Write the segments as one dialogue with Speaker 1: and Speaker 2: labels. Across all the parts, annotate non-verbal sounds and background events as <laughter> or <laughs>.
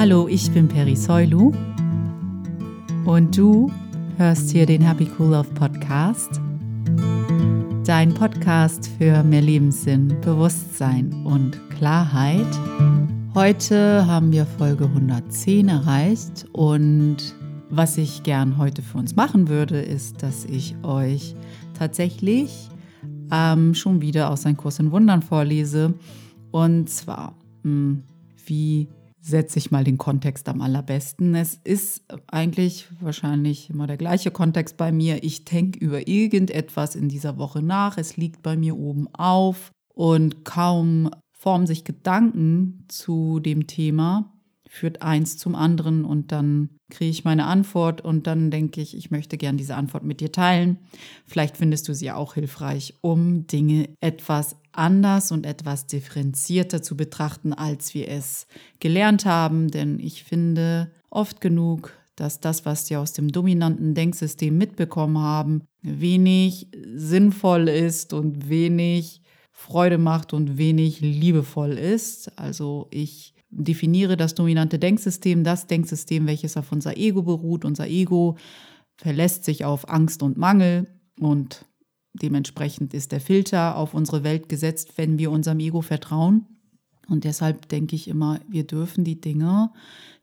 Speaker 1: Hallo, ich bin Peri Soilu und du hörst hier den Happy Cool Love Podcast. Dein Podcast für mehr Lebenssinn, Bewusstsein und Klarheit. Heute haben wir Folge 110 erreicht und was ich gern heute für uns machen würde, ist, dass ich euch tatsächlich ähm, schon wieder aus einem Kurs in Wundern vorlese. Und zwar, mh, hm, wie setze ich mal den Kontext am allerbesten. Es ist eigentlich wahrscheinlich immer der gleiche Kontext bei mir. Ich denke über irgendetwas in dieser Woche nach. Es liegt bei mir oben auf und kaum formen sich Gedanken zu dem Thema, führt eins zum anderen und dann kriege ich meine Antwort und dann denke ich, ich möchte gern diese Antwort mit dir teilen. Vielleicht findest du sie auch hilfreich, um Dinge etwas anders und etwas differenzierter zu betrachten, als wir es gelernt haben. Denn ich finde oft genug, dass das, was wir aus dem dominanten Denksystem mitbekommen haben, wenig sinnvoll ist und wenig Freude macht und wenig liebevoll ist. Also ich definiere das dominante Denksystem, das Denksystem, welches auf unser Ego beruht. Unser Ego verlässt sich auf Angst und Mangel und dementsprechend ist der Filter auf unsere Welt gesetzt, wenn wir unserem Ego vertrauen. Und deshalb denke ich immer, wir dürfen die Dinge,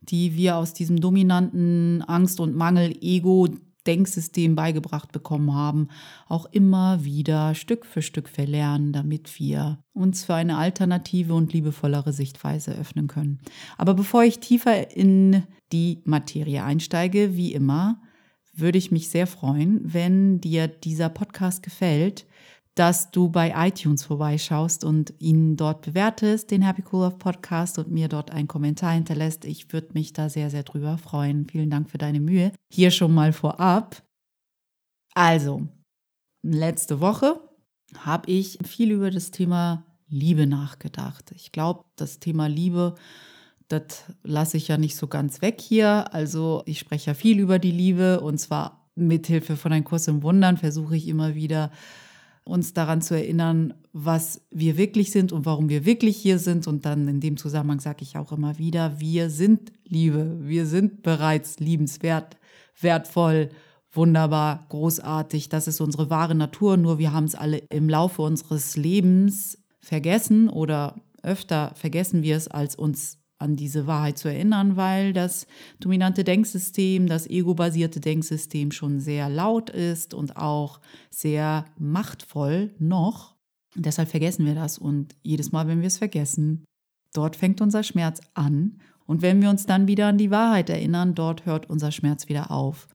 Speaker 1: die wir aus diesem dominanten Angst- und Mangel-Ego Denksystem beigebracht bekommen haben, auch immer wieder Stück für Stück verlernen, damit wir uns für eine alternative und liebevollere Sichtweise öffnen können. Aber bevor ich tiefer in die Materie einsteige, wie immer, würde ich mich sehr freuen, wenn dir dieser Podcast gefällt, dass du bei iTunes vorbeischaust und ihn dort bewertest, den Happy Cool Love Podcast und mir dort einen Kommentar hinterlässt. Ich würde mich da sehr, sehr drüber freuen. Vielen Dank für deine Mühe. Hier schon mal vorab. Also, letzte Woche habe ich viel über das Thema Liebe nachgedacht. Ich glaube, das Thema Liebe, das lasse ich ja nicht so ganz weg hier. Also ich spreche ja viel über die Liebe und zwar mithilfe von einem Kurs im Wundern versuche ich immer wieder uns daran zu erinnern, was wir wirklich sind und warum wir wirklich hier sind. Und dann in dem Zusammenhang sage ich auch immer wieder, wir sind Liebe, wir sind bereits liebenswert, wertvoll, wunderbar, großartig. Das ist unsere wahre Natur, nur wir haben es alle im Laufe unseres Lebens vergessen oder öfter vergessen wir es, als uns an diese Wahrheit zu erinnern, weil das dominante Denksystem, das ego-basierte Denksystem schon sehr laut ist und auch sehr machtvoll noch. Deshalb vergessen wir das und jedes Mal, wenn wir es vergessen, dort fängt unser Schmerz an und wenn wir uns dann wieder an die Wahrheit erinnern, dort hört unser Schmerz wieder auf.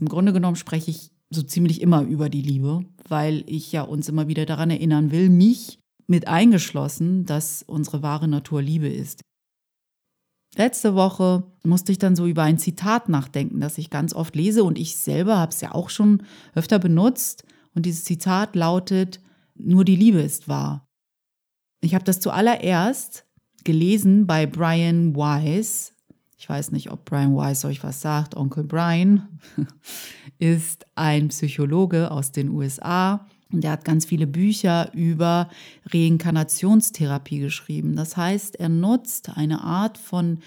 Speaker 1: Im Grunde genommen spreche ich so ziemlich immer über die Liebe, weil ich ja uns immer wieder daran erinnern will, mich mit eingeschlossen, dass unsere wahre Natur Liebe ist. Letzte Woche musste ich dann so über ein Zitat nachdenken, das ich ganz oft lese und ich selber habe es ja auch schon öfter benutzt. Und dieses Zitat lautet, nur die Liebe ist wahr. Ich habe das zuallererst gelesen bei Brian Weiss. Ich weiß nicht, ob Brian Weiss euch was sagt. Onkel Brian <laughs> ist ein Psychologe aus den USA und er hat ganz viele Bücher über Reinkarnationstherapie geschrieben. Das heißt, er nutzt eine Art von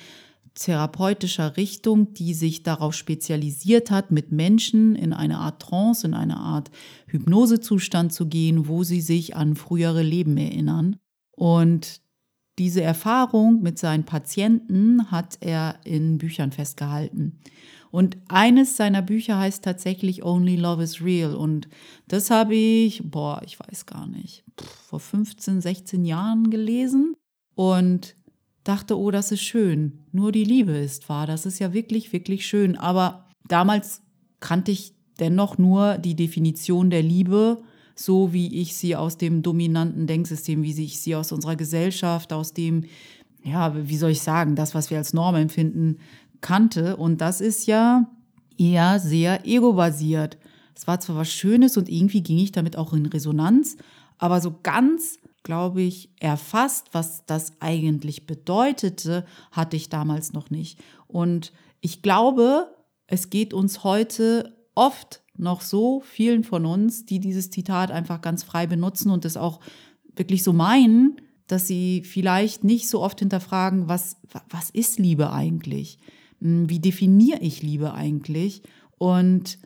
Speaker 1: therapeutischer Richtung, die sich darauf spezialisiert hat, mit Menschen in eine Art Trance, in eine Art Hypnosezustand zu gehen, wo sie sich an frühere Leben erinnern. Und diese Erfahrung mit seinen Patienten hat er in Büchern festgehalten. Und eines seiner Bücher heißt tatsächlich Only Love is Real. Und das habe ich, boah, ich weiß gar nicht, vor 15, 16 Jahren gelesen und dachte, oh, das ist schön. Nur die Liebe ist wahr. Das ist ja wirklich, wirklich schön. Aber damals kannte ich dennoch nur die Definition der Liebe, so wie ich sie aus dem dominanten Denksystem, wie ich sie aus unserer Gesellschaft, aus dem, ja, wie soll ich sagen, das, was wir als Norm empfinden, kannte. Und das ist ja eher sehr ego-basiert. Es war zwar was Schönes und irgendwie ging ich damit auch in Resonanz, aber so ganz, glaube ich, erfasst, was das eigentlich bedeutete, hatte ich damals noch nicht. Und ich glaube, es geht uns heute oft noch so vielen von uns, die dieses Zitat einfach ganz frei benutzen und es auch wirklich so meinen, dass sie vielleicht nicht so oft hinterfragen, was, was ist Liebe eigentlich? Hm, wie definiere ich Liebe eigentlich? Und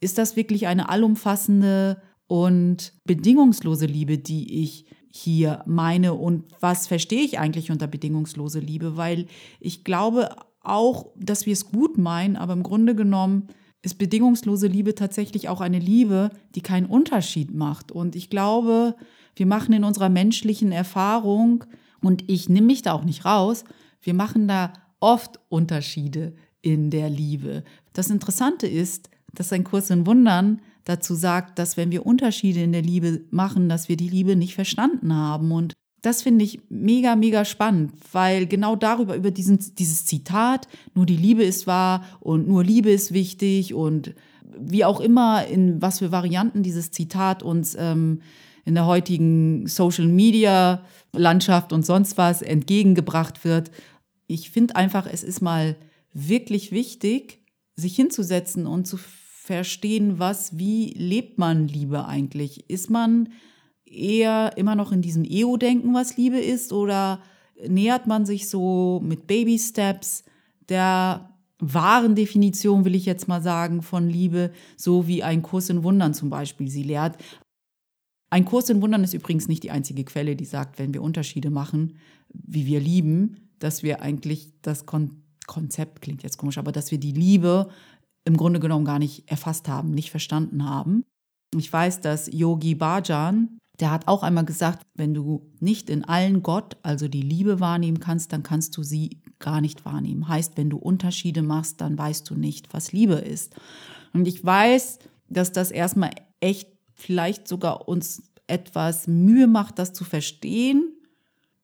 Speaker 1: ist das wirklich eine allumfassende und bedingungslose Liebe, die ich hier meine? Und was verstehe ich eigentlich unter bedingungslose Liebe? Weil ich glaube auch, dass wir es gut meinen, aber im Grunde genommen ist bedingungslose Liebe tatsächlich auch eine Liebe, die keinen Unterschied macht. Und ich glaube, wir machen in unserer menschlichen Erfahrung, und ich nehme mich da auch nicht raus, wir machen da oft Unterschiede in der Liebe. Das Interessante ist, dass ein Kurs in Wundern dazu sagt, dass wenn wir Unterschiede in der Liebe machen, dass wir die Liebe nicht verstanden haben. Und das finde ich mega, mega spannend, weil genau darüber, über diesen, dieses Zitat, nur die Liebe ist wahr und nur Liebe ist wichtig und wie auch immer, in was für Varianten dieses Zitat uns ähm, in der heutigen Social Media Landschaft und sonst was entgegengebracht wird. Ich finde einfach, es ist mal wirklich wichtig, sich hinzusetzen und zu verstehen, was, wie lebt man Liebe eigentlich? Ist man eher immer noch in diesem Ego-Denken, was Liebe ist, oder nähert man sich so mit Baby-Steps der wahren Definition, will ich jetzt mal sagen, von Liebe, so wie ein Kurs in Wundern zum Beispiel sie lehrt. Ein Kurs in Wundern ist übrigens nicht die einzige Quelle, die sagt, wenn wir Unterschiede machen, wie wir lieben, dass wir eigentlich das Kon Konzept, klingt jetzt komisch, aber dass wir die Liebe im Grunde genommen gar nicht erfasst haben, nicht verstanden haben. Ich weiß, dass Yogi Bhajan, der hat auch einmal gesagt, wenn du nicht in allen Gott, also die Liebe wahrnehmen kannst, dann kannst du sie gar nicht wahrnehmen. Heißt, wenn du Unterschiede machst, dann weißt du nicht, was Liebe ist. Und ich weiß, dass das erstmal echt vielleicht sogar uns etwas Mühe macht, das zu verstehen,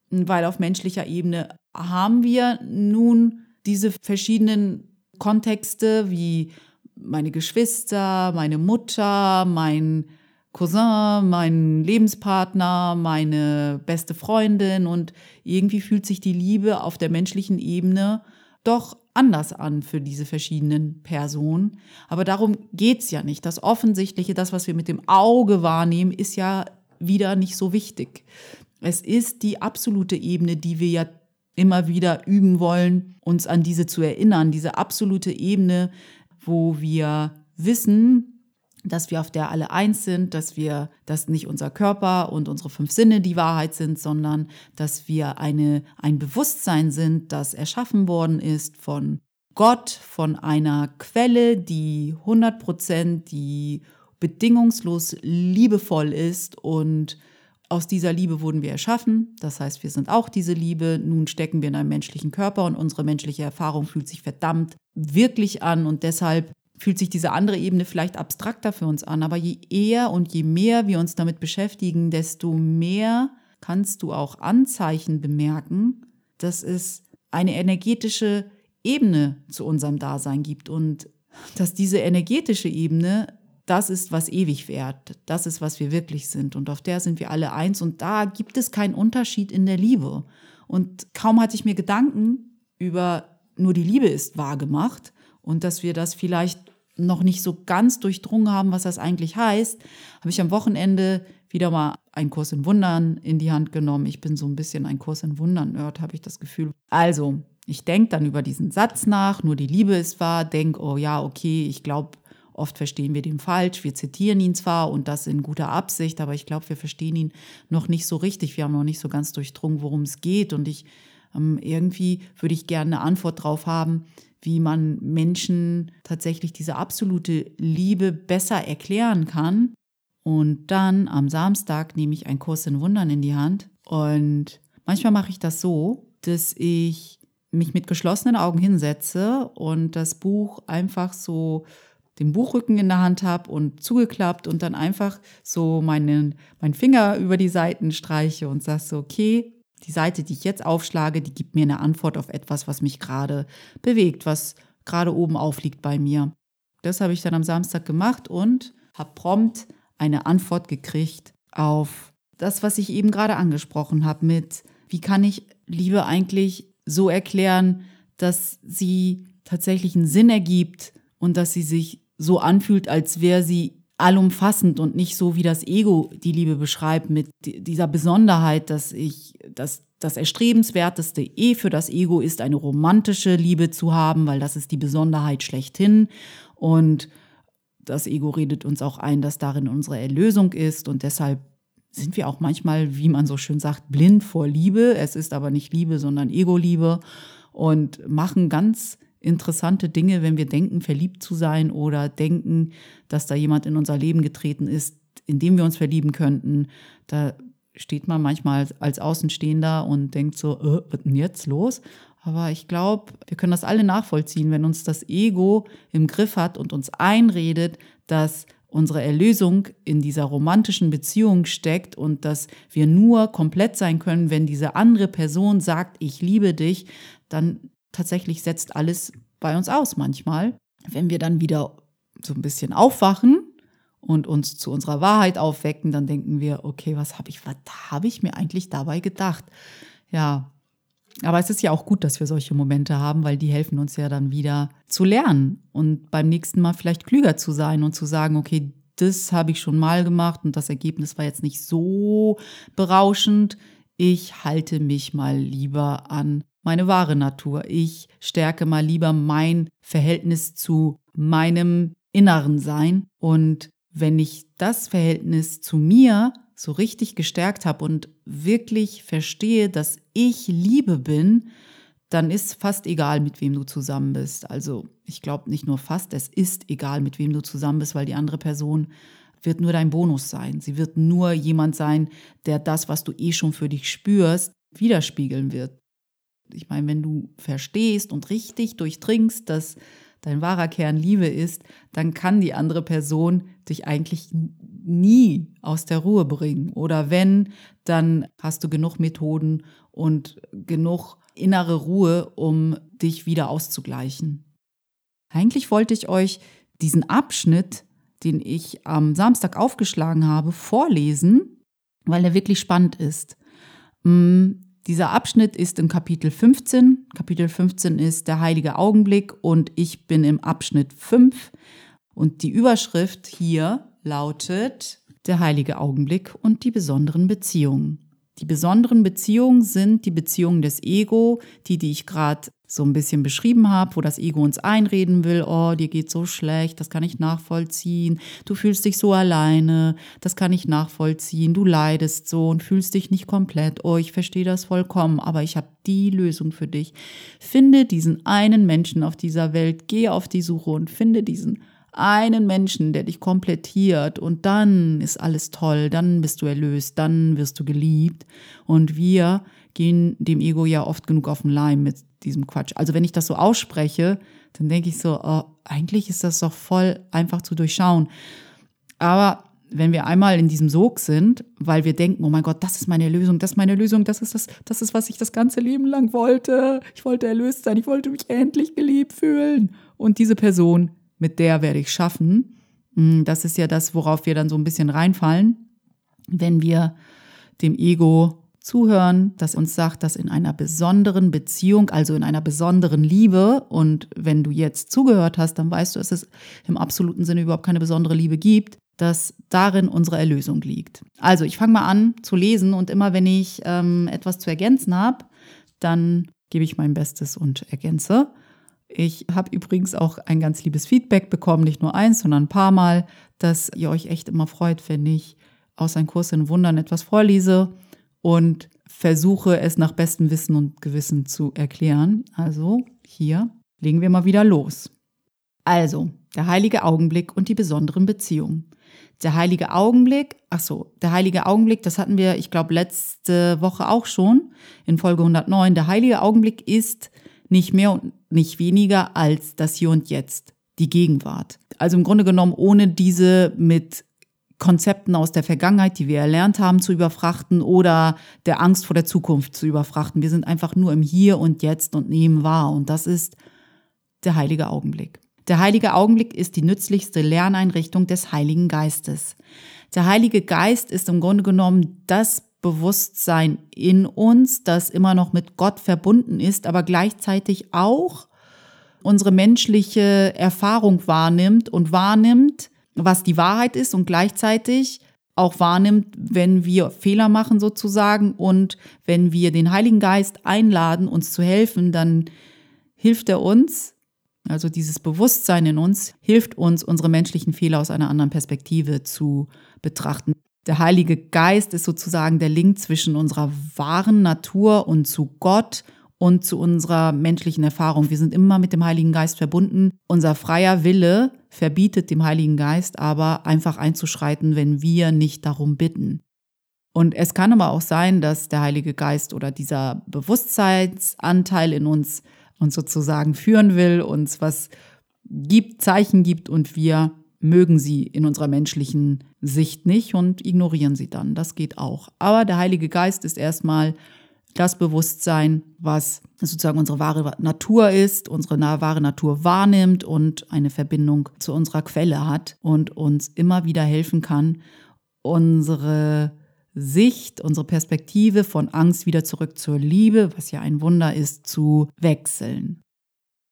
Speaker 1: weil auf menschlicher Ebene haben wir nun diese verschiedenen Kontexte wie meine Geschwister, meine Mutter, mein Cousin, mein Lebenspartner, meine beste Freundin und irgendwie fühlt sich die Liebe auf der menschlichen Ebene doch anders an für diese verschiedenen Personen. Aber darum geht es ja nicht. Das Offensichtliche, das, was wir mit dem Auge wahrnehmen, ist ja wieder nicht so wichtig. Es ist die absolute Ebene, die wir ja immer wieder üben wollen, uns an diese zu erinnern, diese absolute Ebene, wo wir wissen, dass wir auf der alle eins sind, dass wir, dass nicht unser Körper und unsere fünf Sinne die Wahrheit sind, sondern dass wir eine, ein Bewusstsein sind, das erschaffen worden ist von Gott, von einer Quelle, die 100 Prozent, die bedingungslos liebevoll ist und aus dieser Liebe wurden wir erschaffen, das heißt, wir sind auch diese Liebe. Nun stecken wir in einem menschlichen Körper und unsere menschliche Erfahrung fühlt sich verdammt wirklich an und deshalb fühlt sich diese andere Ebene vielleicht abstrakter für uns an. Aber je eher und je mehr wir uns damit beschäftigen, desto mehr kannst du auch Anzeichen bemerken, dass es eine energetische Ebene zu unserem Dasein gibt und dass diese energetische Ebene das ist, was ewig währt. Das ist, was wir wirklich sind. Und auf der sind wir alle eins. Und da gibt es keinen Unterschied in der Liebe. Und kaum hatte ich mir Gedanken über nur die Liebe ist wahr gemacht und dass wir das vielleicht noch nicht so ganz durchdrungen haben, was das eigentlich heißt, habe ich am Wochenende wieder mal einen Kurs in Wundern in die Hand genommen. Ich bin so ein bisschen ein Kurs in Wundern-Nerd, habe ich das Gefühl. Also, ich denke dann über diesen Satz nach, nur die Liebe ist wahr, denke, oh ja, okay, ich glaube, Oft verstehen wir den falsch. Wir zitieren ihn zwar und das in guter Absicht, aber ich glaube, wir verstehen ihn noch nicht so richtig. Wir haben noch nicht so ganz durchdrungen, worum es geht. Und ich ähm, irgendwie würde ich gerne eine Antwort drauf haben, wie man Menschen tatsächlich diese absolute Liebe besser erklären kann. Und dann am Samstag nehme ich einen Kurs in Wundern in die Hand. Und manchmal mache ich das so, dass ich mich mit geschlossenen Augen hinsetze und das Buch einfach so den Buchrücken in der Hand habe und zugeklappt und dann einfach so meinen, meinen Finger über die Seiten streiche und sage so, okay, die Seite, die ich jetzt aufschlage, die gibt mir eine Antwort auf etwas, was mich gerade bewegt, was gerade oben aufliegt bei mir. Das habe ich dann am Samstag gemacht und habe prompt eine Antwort gekriegt auf das, was ich eben gerade angesprochen habe mit, wie kann ich Liebe eigentlich so erklären, dass sie tatsächlich einen Sinn ergibt und dass sie sich so anfühlt, als wäre sie allumfassend und nicht so, wie das Ego die Liebe beschreibt, mit dieser Besonderheit, dass ich das, das Erstrebenswerteste eh für das Ego ist, eine romantische Liebe zu haben, weil das ist die Besonderheit schlechthin. Und das Ego redet uns auch ein, dass darin unsere Erlösung ist. Und deshalb sind wir auch manchmal, wie man so schön sagt, blind vor Liebe. Es ist aber nicht Liebe, sondern Ego-Liebe. Und machen ganz interessante Dinge, wenn wir denken, verliebt zu sein oder denken, dass da jemand in unser Leben getreten ist, in dem wir uns verlieben könnten. Da steht man manchmal als Außenstehender und denkt so, äh, was denn jetzt los? Aber ich glaube, wir können das alle nachvollziehen, wenn uns das Ego im Griff hat und uns einredet, dass unsere Erlösung in dieser romantischen Beziehung steckt und dass wir nur komplett sein können, wenn diese andere Person sagt, ich liebe dich, dann tatsächlich setzt alles bei uns aus manchmal. Wenn wir dann wieder so ein bisschen aufwachen und uns zu unserer Wahrheit aufwecken, dann denken wir, okay, was habe ich, was habe ich mir eigentlich dabei gedacht? Ja, aber es ist ja auch gut, dass wir solche Momente haben, weil die helfen uns ja dann wieder zu lernen und beim nächsten Mal vielleicht klüger zu sein und zu sagen, okay, das habe ich schon mal gemacht und das Ergebnis war jetzt nicht so berauschend. Ich halte mich mal lieber an meine wahre Natur. Ich stärke mal lieber mein Verhältnis zu meinem inneren Sein und wenn ich das Verhältnis zu mir so richtig gestärkt habe und wirklich verstehe, dass ich Liebe bin, dann ist fast egal, mit wem du zusammen bist. Also ich glaube nicht nur fast, es ist egal, mit wem du zusammen bist, weil die andere Person wird nur dein Bonus sein. Sie wird nur jemand sein, der das, was du eh schon für dich spürst, widerspiegeln wird. Ich meine, wenn du verstehst und richtig durchdringst, dass dein wahrer Kern Liebe ist, dann kann die andere Person dich eigentlich nie aus der Ruhe bringen. Oder wenn, dann hast du genug Methoden und genug innere Ruhe, um dich wieder auszugleichen. Eigentlich wollte ich euch diesen Abschnitt, den ich am Samstag aufgeschlagen habe, vorlesen, weil er wirklich spannend ist. Dieser Abschnitt ist im Kapitel 15. Kapitel 15 ist der heilige Augenblick und ich bin im Abschnitt 5. Und die Überschrift hier lautet der heilige Augenblick und die besonderen Beziehungen. Die besonderen Beziehungen sind die Beziehungen des Ego, die, die ich gerade so ein bisschen beschrieben habe, wo das Ego uns einreden will, oh, dir geht so schlecht, das kann ich nachvollziehen, du fühlst dich so alleine, das kann ich nachvollziehen, du leidest so und fühlst dich nicht komplett, oh, ich verstehe das vollkommen, aber ich habe die Lösung für dich. Finde diesen einen Menschen auf dieser Welt, geh auf die Suche und finde diesen einen Menschen, der dich komplettiert und dann ist alles toll, dann bist du erlöst, dann wirst du geliebt. Und wir gehen dem Ego ja oft genug auf den Leim mit diesem Quatsch. Also wenn ich das so ausspreche, dann denke ich so, oh, eigentlich ist das doch voll einfach zu durchschauen. Aber wenn wir einmal in diesem Sog sind, weil wir denken, oh mein Gott, das ist meine Lösung, das ist meine Lösung, das ist das, das ist, was ich das ganze Leben lang wollte. Ich wollte erlöst sein, ich wollte mich endlich geliebt fühlen. Und diese Person mit der werde ich schaffen. Mm, das ist ja das, worauf wir dann so ein bisschen reinfallen, wenn wir dem Ego zuhören, das uns sagt, dass in einer besonderen Beziehung, also in einer besonderen Liebe, und wenn du jetzt zugehört hast, dann weißt du, dass es im absoluten Sinne überhaupt keine besondere Liebe gibt, dass darin unsere Erlösung liegt. Also ich fange mal an zu lesen und immer wenn ich ähm, etwas zu ergänzen habe, dann gebe ich mein Bestes und ergänze. Ich habe übrigens auch ein ganz liebes Feedback bekommen, nicht nur eins, sondern ein paar Mal, dass ihr euch echt immer freut, wenn ich aus einem Kurs in Wundern etwas vorlese und versuche es nach bestem Wissen und Gewissen zu erklären. Also hier legen wir mal wieder los. Also, der heilige Augenblick und die besonderen Beziehungen. Der heilige Augenblick, ach so, der heilige Augenblick, das hatten wir, ich glaube, letzte Woche auch schon in Folge 109. Der heilige Augenblick ist nicht mehr und nicht weniger als das Hier und Jetzt, die Gegenwart. Also im Grunde genommen, ohne diese mit Konzepten aus der Vergangenheit, die wir erlernt haben, zu überfrachten oder der Angst vor der Zukunft zu überfrachten. Wir sind einfach nur im Hier und Jetzt und nehmen wahr. Und das ist der heilige Augenblick. Der heilige Augenblick ist die nützlichste Lerneinrichtung des Heiligen Geistes. Der Heilige Geist ist im Grunde genommen das Bewusstsein in uns, das immer noch mit Gott verbunden ist, aber gleichzeitig auch unsere menschliche Erfahrung wahrnimmt und wahrnimmt, was die Wahrheit ist und gleichzeitig auch wahrnimmt, wenn wir Fehler machen sozusagen und wenn wir den Heiligen Geist einladen, uns zu helfen, dann hilft er uns, also dieses Bewusstsein in uns, hilft uns, unsere menschlichen Fehler aus einer anderen Perspektive zu betrachten. Der Heilige Geist ist sozusagen der Link zwischen unserer wahren Natur und zu Gott und zu unserer menschlichen Erfahrung. Wir sind immer mit dem Heiligen Geist verbunden. Unser freier Wille verbietet dem Heiligen Geist aber einfach einzuschreiten, wenn wir nicht darum bitten. Und es kann aber auch sein, dass der Heilige Geist oder dieser Bewusstseinsanteil in uns uns sozusagen führen will, uns was gibt, Zeichen gibt und wir mögen sie in unserer menschlichen Sicht nicht und ignorieren sie dann. Das geht auch. Aber der Heilige Geist ist erstmal das Bewusstsein, was sozusagen unsere wahre Natur ist, unsere wahre Natur wahrnimmt und eine Verbindung zu unserer Quelle hat und uns immer wieder helfen kann, unsere Sicht, unsere Perspektive von Angst wieder zurück zur Liebe, was ja ein Wunder ist, zu wechseln.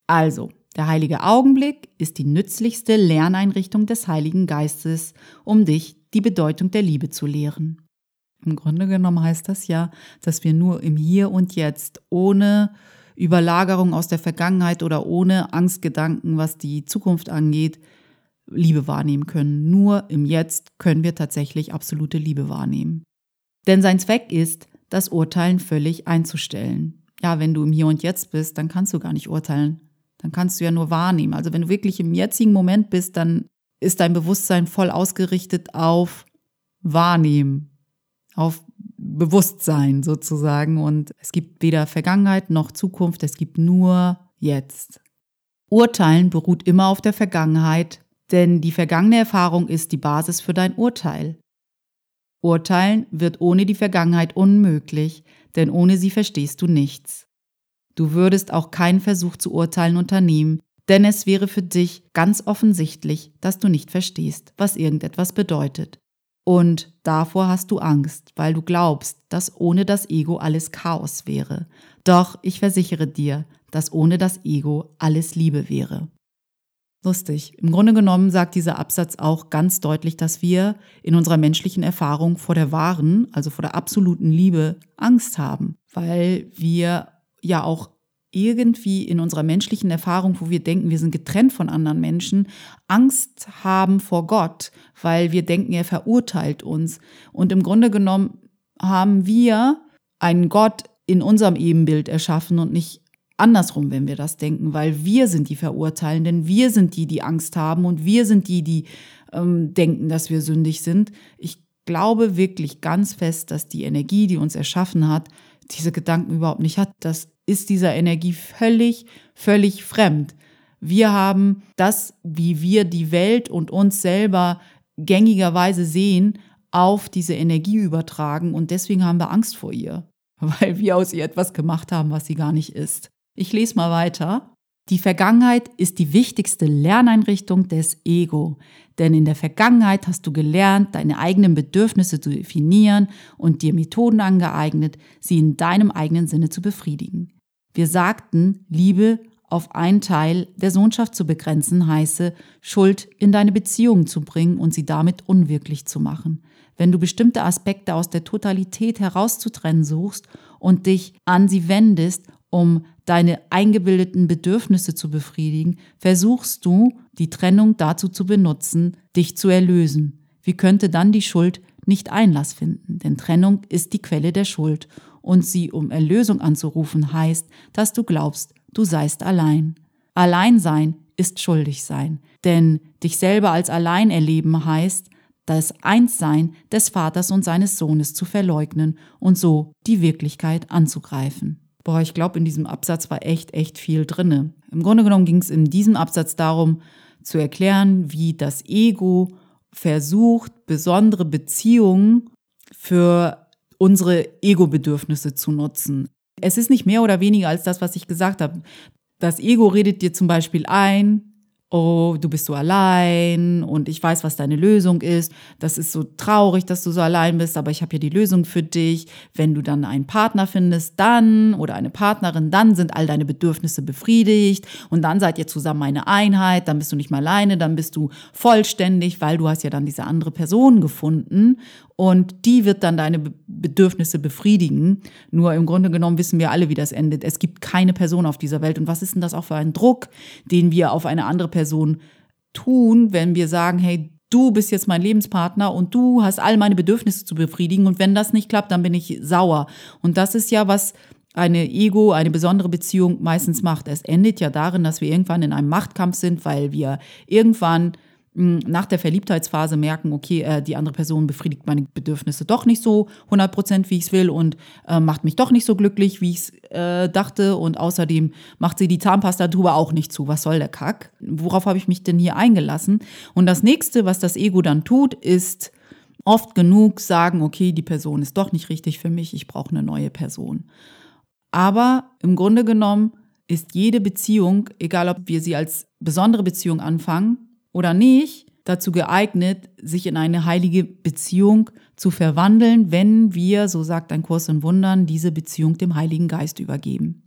Speaker 1: Also, der heilige Augenblick ist die nützlichste Lerneinrichtung des Heiligen Geistes, um dich die Bedeutung der Liebe zu lehren. Im Grunde genommen heißt das ja, dass wir nur im Hier und Jetzt ohne Überlagerung aus der Vergangenheit oder ohne Angstgedanken, was die Zukunft angeht, Liebe wahrnehmen können. Nur im Jetzt können wir tatsächlich absolute Liebe wahrnehmen. Denn sein Zweck ist, das Urteilen völlig einzustellen. Ja, wenn du im Hier und Jetzt bist, dann kannst du gar nicht urteilen. Dann kannst du ja nur wahrnehmen. Also wenn du wirklich im jetzigen Moment bist, dann ist dein Bewusstsein voll ausgerichtet auf Wahrnehmen, auf Bewusstsein sozusagen. Und es gibt weder Vergangenheit noch Zukunft, es gibt nur Jetzt. Urteilen beruht immer auf der Vergangenheit, denn die vergangene Erfahrung ist die Basis für dein Urteil. Urteilen wird ohne die Vergangenheit unmöglich, denn ohne sie verstehst du nichts. Du würdest auch keinen Versuch zu urteilen unternehmen, denn es wäre für dich ganz offensichtlich, dass du nicht verstehst, was irgendetwas bedeutet. Und davor hast du Angst, weil du glaubst, dass ohne das Ego alles Chaos wäre. Doch ich versichere dir, dass ohne das Ego alles Liebe wäre. Lustig. Im Grunde genommen sagt dieser Absatz auch ganz deutlich, dass wir in unserer menschlichen Erfahrung vor der wahren, also vor der absoluten Liebe Angst haben, weil wir ja auch irgendwie in unserer menschlichen Erfahrung, wo wir denken, wir sind getrennt von anderen Menschen, Angst haben vor Gott, weil wir denken, er verurteilt uns. Und im Grunde genommen haben wir einen Gott in unserem Ebenbild erschaffen und nicht andersrum, wenn wir das denken, weil wir sind die Verurteilenden, wir sind die, die Angst haben und wir sind die, die ähm, denken, dass wir sündig sind. Ich glaube wirklich ganz fest, dass die Energie, die uns erschaffen hat, diese Gedanken überhaupt nicht hat. Das ist dieser Energie völlig, völlig fremd. Wir haben das, wie wir die Welt und uns selber gängigerweise sehen, auf diese Energie übertragen und deswegen haben wir Angst vor ihr, <laughs> weil wir aus ihr etwas gemacht haben, was sie gar nicht ist. Ich lese mal weiter. Die Vergangenheit ist die wichtigste Lerneinrichtung des Ego, denn in der Vergangenheit hast du gelernt, deine eigenen Bedürfnisse zu definieren und dir Methoden angeeignet, sie in deinem eigenen Sinne zu befriedigen. Wir sagten, Liebe auf einen Teil der Sohnschaft zu begrenzen, heiße, Schuld in deine Beziehungen zu bringen und sie damit unwirklich zu machen. Wenn du bestimmte Aspekte aus der Totalität herauszutrennen suchst und dich an sie wendest, um deine eingebildeten Bedürfnisse zu befriedigen, versuchst du, die Trennung dazu zu benutzen, dich zu erlösen. Wie könnte dann die Schuld nicht Einlass finden? Denn Trennung ist die Quelle der Schuld und sie um Erlösung anzurufen heißt, dass du glaubst, du seist allein. Allein sein ist schuldig sein, denn dich selber als allein erleben heißt, das Einssein des Vaters und seines Sohnes zu verleugnen und so die Wirklichkeit anzugreifen. Boah, ich glaube, in diesem Absatz war echt, echt viel drinne. Im Grunde genommen ging es in diesem Absatz darum, zu erklären, wie das Ego versucht, besondere Beziehungen für unsere Ego-Bedürfnisse zu nutzen. Es ist nicht mehr oder weniger als das, was ich gesagt habe. Das Ego redet dir zum Beispiel ein, oh, du bist so allein und ich weiß, was deine Lösung ist. Das ist so traurig, dass du so allein bist, aber ich habe ja die Lösung für dich. Wenn du dann einen Partner findest, dann oder eine Partnerin, dann sind all deine Bedürfnisse befriedigt und dann seid ihr zusammen eine Einheit, dann bist du nicht mehr alleine, dann bist du vollständig, weil du hast ja dann diese andere Person gefunden und die wird dann deine Bedürfnisse befriedigen. Nur im Grunde genommen wissen wir alle, wie das endet. Es gibt keine Person auf dieser Welt. Und was ist denn das auch für ein Druck, den wir auf eine andere Person tun, wenn wir sagen, hey, du bist jetzt mein Lebenspartner und du hast all meine Bedürfnisse zu befriedigen. Und wenn das nicht klappt, dann bin ich sauer. Und das ist ja was, eine Ego, eine besondere Beziehung meistens macht. Es endet ja darin, dass wir irgendwann in einem Machtkampf sind, weil wir irgendwann nach der Verliebtheitsphase merken, okay, äh, die andere Person befriedigt meine Bedürfnisse doch nicht so 100 Prozent, wie ich es will und äh, macht mich doch nicht so glücklich, wie ich es äh, dachte und außerdem macht sie die Zahnpasta drüber auch nicht zu. Was soll der Kack? Worauf habe ich mich denn hier eingelassen? Und das nächste, was das Ego dann tut, ist oft genug sagen, okay, die Person ist doch nicht richtig für mich, ich brauche eine neue Person. Aber im Grunde genommen ist jede Beziehung, egal ob wir sie als besondere Beziehung anfangen oder nicht dazu geeignet, sich in eine heilige Beziehung zu verwandeln, wenn wir, so sagt ein Kurs in Wundern, diese Beziehung dem Heiligen Geist übergeben.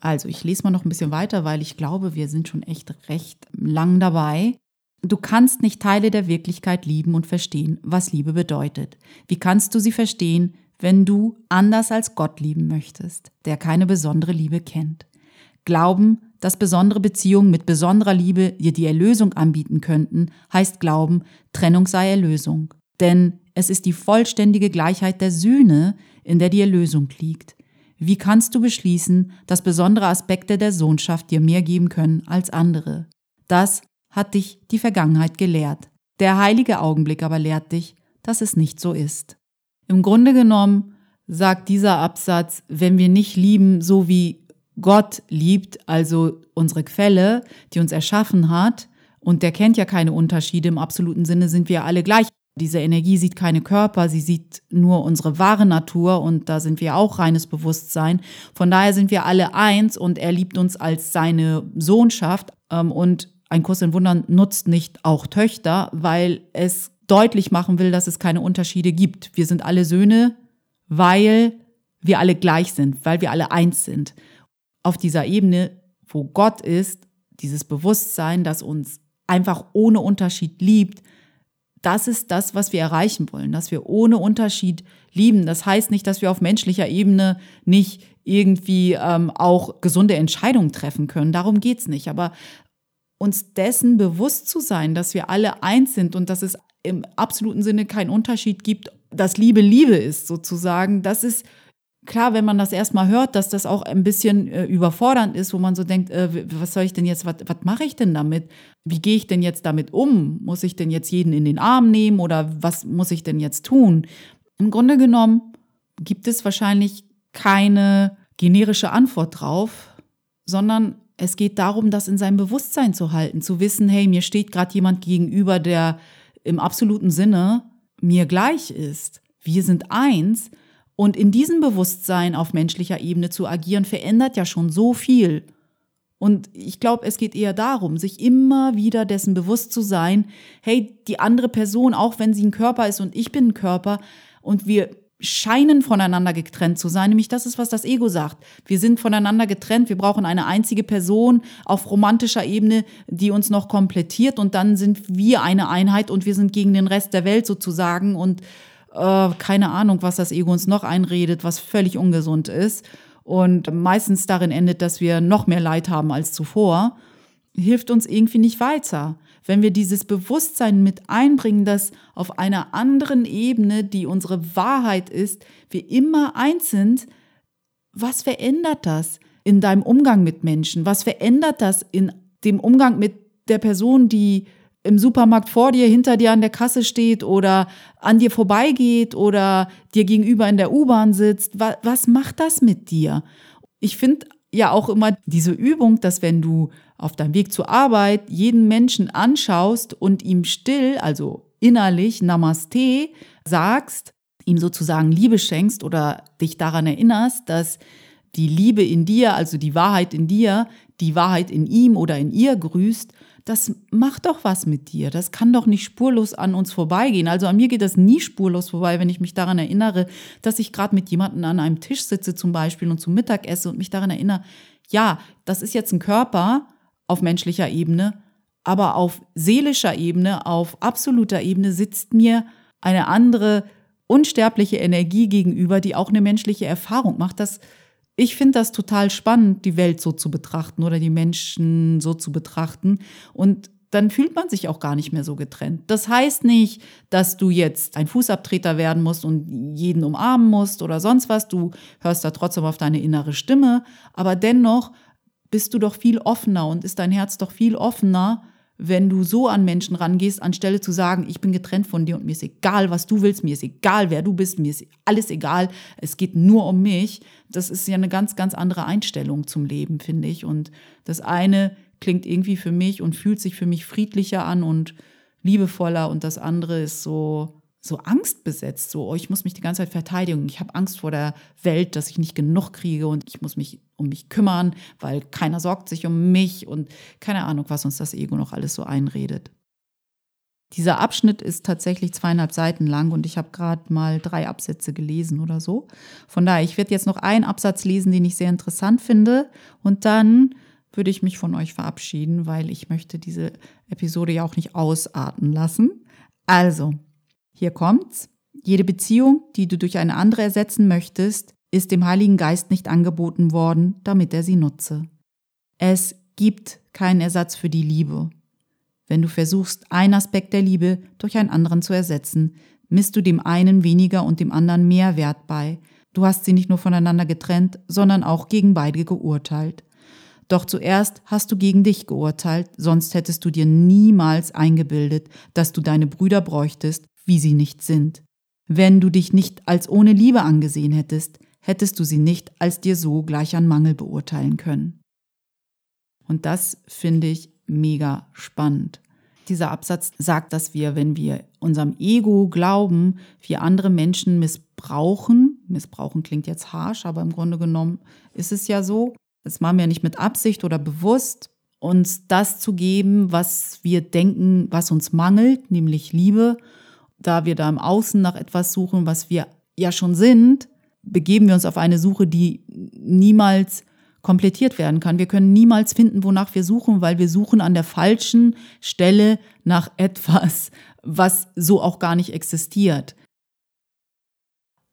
Speaker 1: Also, ich lese mal noch ein bisschen weiter, weil ich glaube, wir sind schon echt recht lang dabei. Du kannst nicht Teile der Wirklichkeit lieben und verstehen, was Liebe bedeutet. Wie kannst du sie verstehen, wenn du anders als Gott lieben möchtest, der keine besondere Liebe kennt? Glauben, dass besondere Beziehungen mit besonderer Liebe dir die Erlösung anbieten könnten, heißt glauben, Trennung sei Erlösung. Denn es ist die vollständige Gleichheit der Sühne, in der die Erlösung liegt. Wie kannst du beschließen, dass besondere Aspekte der Sohnschaft dir mehr geben können als andere? Das hat dich die Vergangenheit gelehrt. Der heilige Augenblick aber lehrt dich, dass es nicht so ist. Im Grunde genommen sagt dieser Absatz, wenn wir nicht lieben, so wie Gott liebt, also unsere Quelle, die uns erschaffen hat, und der kennt ja keine Unterschiede, im absoluten Sinne sind wir alle gleich. Diese Energie sieht keine Körper, sie sieht nur unsere wahre Natur und da sind wir auch reines Bewusstsein. Von daher sind wir alle eins und er liebt uns als seine Sohnschaft. Ähm, und ein Kurs in Wundern nutzt nicht auch Töchter, weil es deutlich machen will, dass es keine Unterschiede gibt. Wir sind alle Söhne, weil wir alle gleich sind, weil wir alle eins sind auf dieser Ebene, wo Gott ist, dieses Bewusstsein, das uns einfach ohne Unterschied liebt, das ist das, was wir erreichen wollen, dass wir ohne Unterschied lieben. Das heißt nicht, dass wir auf menschlicher Ebene nicht irgendwie ähm, auch gesunde Entscheidungen treffen können. Darum geht es nicht. Aber uns dessen bewusst zu sein, dass wir alle eins sind und dass es im absoluten Sinne keinen Unterschied gibt, dass Liebe Liebe ist, sozusagen, das ist klar, wenn man das erstmal hört, dass das auch ein bisschen äh, überfordernd ist, wo man so denkt, äh, was soll ich denn jetzt, was, was mache ich denn damit? Wie gehe ich denn jetzt damit um? Muss ich denn jetzt jeden in den Arm nehmen oder was muss ich denn jetzt tun? Im Grunde genommen gibt es wahrscheinlich keine generische Antwort drauf, sondern es geht darum, das in seinem Bewusstsein zu halten, zu wissen, hey, mir steht gerade jemand gegenüber, der im absoluten Sinne mir gleich ist. Wir sind eins und in diesem Bewusstsein auf menschlicher Ebene zu agieren, verändert ja schon so viel. Und ich glaube, es geht eher darum, sich immer wieder dessen bewusst zu sein, hey, die andere Person, auch wenn sie ein Körper ist und ich bin ein Körper und wir scheinen voneinander getrennt zu sein, nämlich das ist, was das Ego sagt. Wir sind voneinander getrennt, wir brauchen eine einzige Person auf romantischer Ebene, die uns noch komplettiert und dann sind wir eine Einheit und wir sind gegen den Rest der Welt sozusagen und äh, keine Ahnung, was das Ego uns noch einredet, was völlig ungesund ist und meistens darin endet, dass wir noch mehr Leid haben als zuvor, hilft uns irgendwie nicht weiter. Wenn wir dieses Bewusstsein mit einbringen, dass auf einer anderen Ebene, die unsere Wahrheit ist, wir immer eins sind, was verändert das in deinem Umgang mit Menschen? Was verändert das in dem Umgang mit der Person, die im Supermarkt vor dir, hinter dir an der Kasse steht oder an dir vorbeigeht oder dir gegenüber in der U-Bahn sitzt. Was, was macht das mit dir? Ich finde ja auch immer diese Übung, dass wenn du auf deinem Weg zur Arbeit jeden Menschen anschaust und ihm still, also innerlich Namaste sagst, ihm sozusagen Liebe schenkst oder dich daran erinnerst, dass die Liebe in dir, also die Wahrheit in dir, die Wahrheit in ihm oder in ihr grüßt, das macht doch was mit dir. Das kann doch nicht spurlos an uns vorbeigehen. Also an mir geht das nie spurlos vorbei, wenn ich mich daran erinnere, dass ich gerade mit jemandem an einem Tisch sitze zum Beispiel und zum Mittag esse und mich daran erinnere, ja, das ist jetzt ein Körper auf menschlicher Ebene, aber auf seelischer Ebene, auf absoluter Ebene sitzt mir eine andere unsterbliche Energie gegenüber, die auch eine menschliche Erfahrung macht. Das, ich finde das total spannend, die Welt so zu betrachten oder die Menschen so zu betrachten. Und dann fühlt man sich auch gar nicht mehr so getrennt. Das heißt nicht, dass du jetzt ein Fußabtreter werden musst und jeden umarmen musst oder sonst was. Du hörst da trotzdem auf deine innere Stimme. Aber dennoch bist du doch viel offener und ist dein Herz doch viel offener, wenn du so an Menschen rangehst, anstelle zu sagen, ich bin getrennt von dir und mir ist egal, was du willst, mir ist egal, wer du bist, mir ist alles egal, es geht nur um mich. Das ist ja eine ganz, ganz andere Einstellung zum Leben, finde ich. Und das eine klingt irgendwie für mich und fühlt sich für mich friedlicher an und liebevoller und das andere ist so so angstbesetzt, so oh, ich muss mich die ganze Zeit verteidigen, ich habe Angst vor der Welt, dass ich nicht genug kriege und ich muss mich um mich kümmern, weil keiner sorgt sich um mich und keine Ahnung, was uns das Ego noch alles so einredet. Dieser Abschnitt ist tatsächlich zweieinhalb Seiten lang und ich habe gerade mal drei Absätze gelesen oder so. Von daher, ich werde jetzt noch einen Absatz lesen, den ich sehr interessant finde und dann würde ich mich von euch verabschieden, weil ich möchte diese Episode ja auch nicht ausarten lassen. Also, hier kommt's. Jede Beziehung, die du durch eine andere ersetzen möchtest, ist dem Heiligen Geist nicht angeboten worden, damit er sie nutze. Es gibt keinen Ersatz für die Liebe. Wenn du versuchst, einen Aspekt der Liebe durch einen anderen zu ersetzen, misst du dem einen weniger und dem anderen mehr Wert bei. Du hast sie nicht nur voneinander getrennt, sondern auch gegen beide geurteilt. Doch zuerst hast du gegen dich geurteilt, sonst hättest du dir niemals eingebildet, dass du deine Brüder bräuchtest, wie sie nicht sind. Wenn du dich nicht als ohne Liebe angesehen hättest, hättest du sie nicht als dir so gleich an Mangel beurteilen können. Und das finde ich mega spannend. Dieser Absatz sagt, dass wir, wenn wir unserem Ego glauben, wir andere Menschen missbrauchen, missbrauchen klingt jetzt harsh, aber im Grunde genommen ist es ja so, das machen wir nicht mit Absicht oder bewusst, uns das zu geben, was wir denken, was uns mangelt, nämlich Liebe. Da wir da im Außen nach etwas suchen, was wir ja schon sind, begeben wir uns auf eine Suche, die niemals komplettiert werden kann. Wir können niemals finden, wonach wir suchen, weil wir suchen an der falschen Stelle nach etwas, was so auch gar nicht existiert.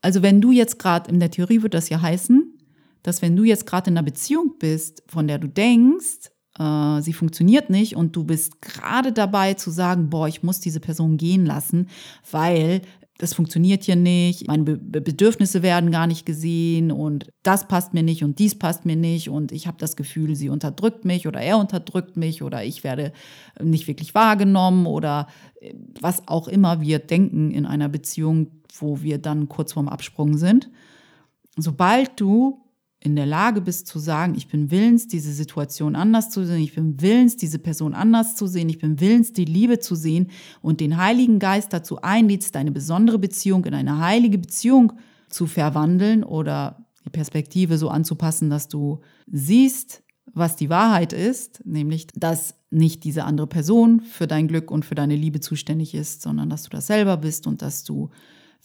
Speaker 1: Also wenn du jetzt gerade, in der Theorie wird das ja heißen, dass wenn du jetzt gerade in einer Beziehung bist, von der du denkst, äh, sie funktioniert nicht und du bist gerade dabei zu sagen, boah, ich muss diese Person gehen lassen, weil das funktioniert hier nicht, meine Be Bedürfnisse werden gar nicht gesehen und das passt mir nicht und dies passt mir nicht und ich habe das Gefühl, sie unterdrückt mich oder er unterdrückt mich oder ich werde nicht wirklich wahrgenommen oder äh, was auch immer wir denken in einer Beziehung, wo wir dann kurz vorm Absprung sind. Sobald du in der Lage bist zu sagen, ich bin willens, diese Situation anders zu sehen, ich bin willens, diese Person anders zu sehen, ich bin willens, die Liebe zu sehen und den Heiligen Geist dazu einlädst, deine besondere Beziehung in eine heilige Beziehung zu verwandeln oder die Perspektive so anzupassen, dass du siehst, was die Wahrheit ist, nämlich, dass nicht diese andere Person für dein Glück und für deine Liebe zuständig ist, sondern dass du das selber bist und dass du,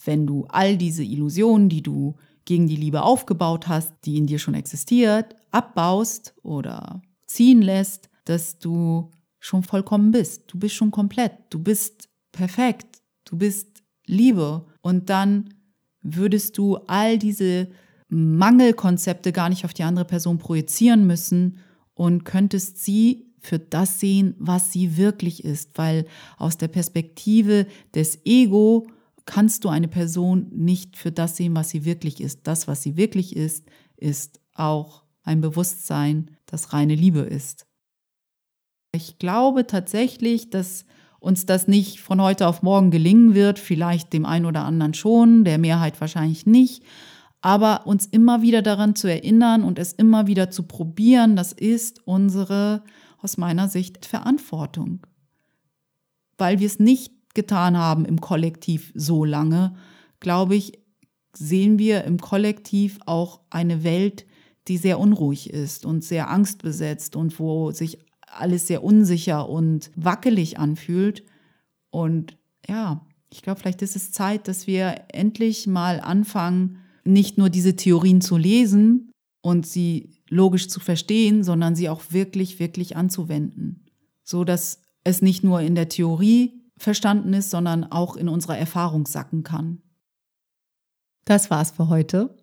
Speaker 1: wenn du all diese Illusionen, die du gegen die Liebe aufgebaut hast, die in dir schon existiert, abbaust oder ziehen lässt, dass du schon vollkommen bist. Du bist schon komplett. Du bist perfekt. Du bist Liebe. Und dann würdest du all diese Mangelkonzepte gar nicht auf die andere Person projizieren müssen und könntest sie für das sehen, was sie wirklich ist, weil aus der Perspektive des Ego kannst du eine Person nicht für das sehen, was sie wirklich ist. Das, was sie wirklich ist, ist auch ein Bewusstsein, das reine Liebe ist. Ich glaube tatsächlich, dass uns das nicht von heute auf morgen gelingen wird, vielleicht dem einen oder anderen schon, der Mehrheit wahrscheinlich nicht, aber uns immer wieder daran zu erinnern und es immer wieder zu probieren, das ist unsere, aus meiner Sicht, Verantwortung, weil wir es nicht getan haben im Kollektiv so lange, glaube ich, sehen wir im Kollektiv auch eine Welt, die sehr unruhig ist und sehr angstbesetzt und wo sich alles sehr unsicher und wackelig anfühlt. Und ja, ich glaube, vielleicht ist es Zeit, dass wir endlich mal anfangen, nicht nur diese Theorien zu lesen und sie logisch zu verstehen, sondern sie auch wirklich, wirklich anzuwenden. So dass es nicht nur in der Theorie verstanden ist, sondern auch in unserer Erfahrung sacken kann. Das war's für heute.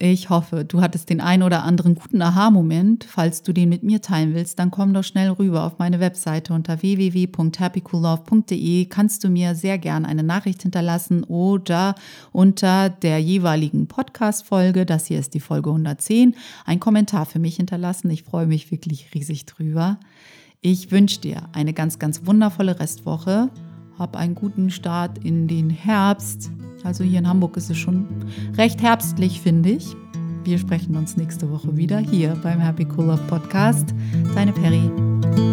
Speaker 1: Ich hoffe, du hattest den ein oder anderen guten Aha-Moment. Falls du den mit mir teilen willst, dann komm doch schnell rüber auf meine webseite unter www.happycoollove.de. Kannst du mir sehr gern eine Nachricht hinterlassen oder unter der jeweiligen Podcast-Folge, das hier ist die Folge 110, einen Kommentar für mich hinterlassen. Ich freue mich wirklich riesig drüber. Ich wünsche dir eine ganz, ganz wundervolle Restwoche. Hab einen guten Start in den Herbst. Also hier in Hamburg ist es schon recht herbstlich, finde ich. Wir sprechen uns nächste Woche wieder hier beim Happy Cool Love Podcast. Deine Perry.